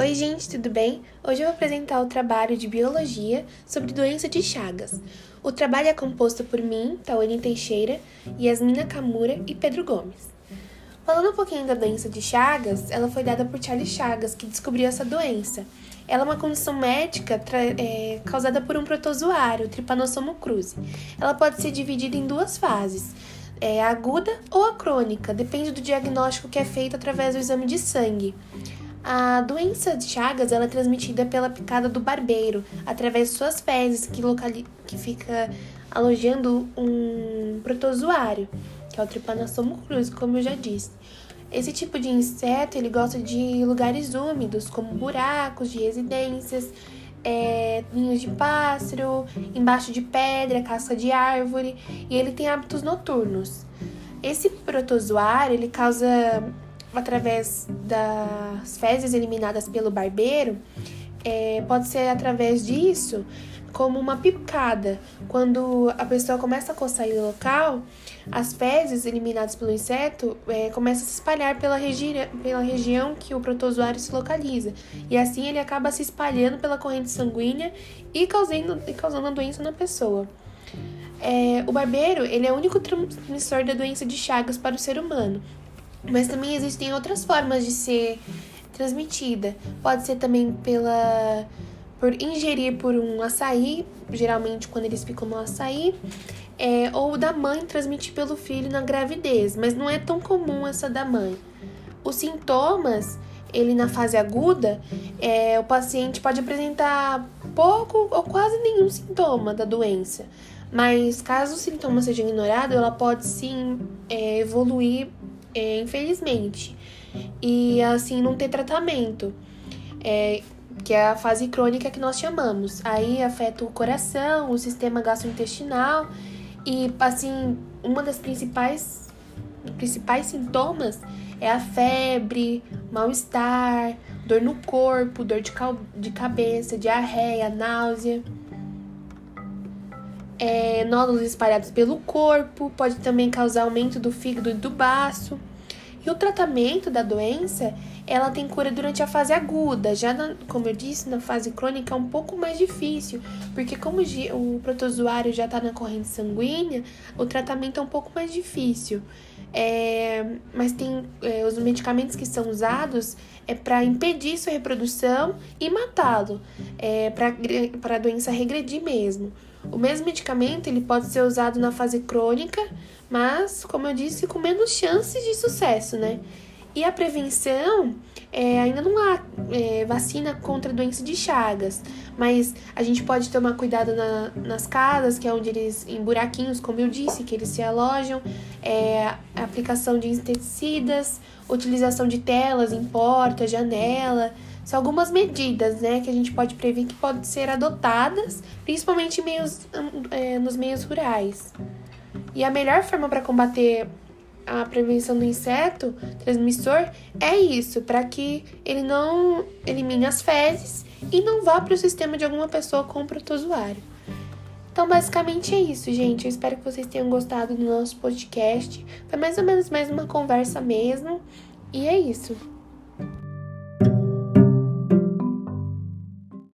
Oi, gente, tudo bem? Hoje eu vou apresentar o trabalho de biologia sobre doença de Chagas. O trabalho é composto por mim, Tawane Teixeira, Yasmin Nakamura e Pedro Gomes. Falando um pouquinho da doença de Chagas, ela foi dada por Charles Chagas, que descobriu essa doença. Ela é uma condição médica é, causada por um protozoário, Trypanosoma cruzi. Ela pode ser dividida em duas fases, é, a aguda ou a crônica, depende do diagnóstico que é feito através do exame de sangue. A doença de Chagas é transmitida pela picada do barbeiro, através de suas fezes, que, locali que fica alojando um protozoário, que é o Trypanosoma cruzi, como eu já disse. Esse tipo de inseto ele gosta de lugares úmidos, como buracos de residências, é, ninhos de pássaro, embaixo de pedra, casca de árvore, e ele tem hábitos noturnos. Esse protozoário ele causa através das fezes eliminadas pelo barbeiro, é, pode ser através disso como uma picada. Quando a pessoa começa a coçar o local, as fezes eliminadas pelo inseto é, começam a se espalhar pela, regi pela região que o protozoário se localiza. E assim ele acaba se espalhando pela corrente sanguínea e causando, e causando a doença na pessoa. É, o barbeiro ele é o único transmissor da doença de Chagas para o ser humano. Mas também existem outras formas de ser transmitida. Pode ser também pela por ingerir por um açaí, geralmente quando eles ficam no açaí, é, ou da mãe transmitir pelo filho na gravidez, mas não é tão comum essa da mãe. Os sintomas, ele na fase aguda, é, o paciente pode apresentar pouco ou quase nenhum sintoma da doença, mas caso o sintoma seja ignorado, ela pode sim é, evoluir é, infelizmente, e assim não ter tratamento, é, que é a fase crônica que nós chamamos. Aí afeta o coração, o sistema gastrointestinal e assim uma das principais principais sintomas é a febre, mal-estar, dor no corpo, dor de, de cabeça, diarreia, náusea. É, nódulos espalhados pelo corpo, pode também causar aumento do fígado e do baço. E o tratamento da doença, ela tem cura durante a fase aguda. Já, na, como eu disse, na fase crônica é um pouco mais difícil, porque como o protozoário já está na corrente sanguínea, o tratamento é um pouco mais difícil. É, mas tem é, os medicamentos que são usados é para impedir sua reprodução e matá-lo, é, para a doença regredir mesmo. O mesmo medicamento ele pode ser usado na fase crônica, mas, como eu disse, com menos chances de sucesso, né? E a prevenção, é, ainda não há é, vacina contra doença de Chagas, mas a gente pode tomar cuidado na, nas casas, que é onde eles, em buraquinhos, como eu disse, que eles se alojam, é, aplicação de inseticidas, utilização de telas em porta, janela, são algumas medidas, né, que a gente pode prever que podem ser adotadas, principalmente meios, é, nos meios rurais. E a melhor forma para combater a prevenção do inseto transmissor é isso, para que ele não elimine as fezes e não vá para o sistema de alguma pessoa com protozoário. Então, basicamente é isso, gente. Eu espero que vocês tenham gostado do nosso podcast. Foi mais ou menos mais uma conversa mesmo. E é isso.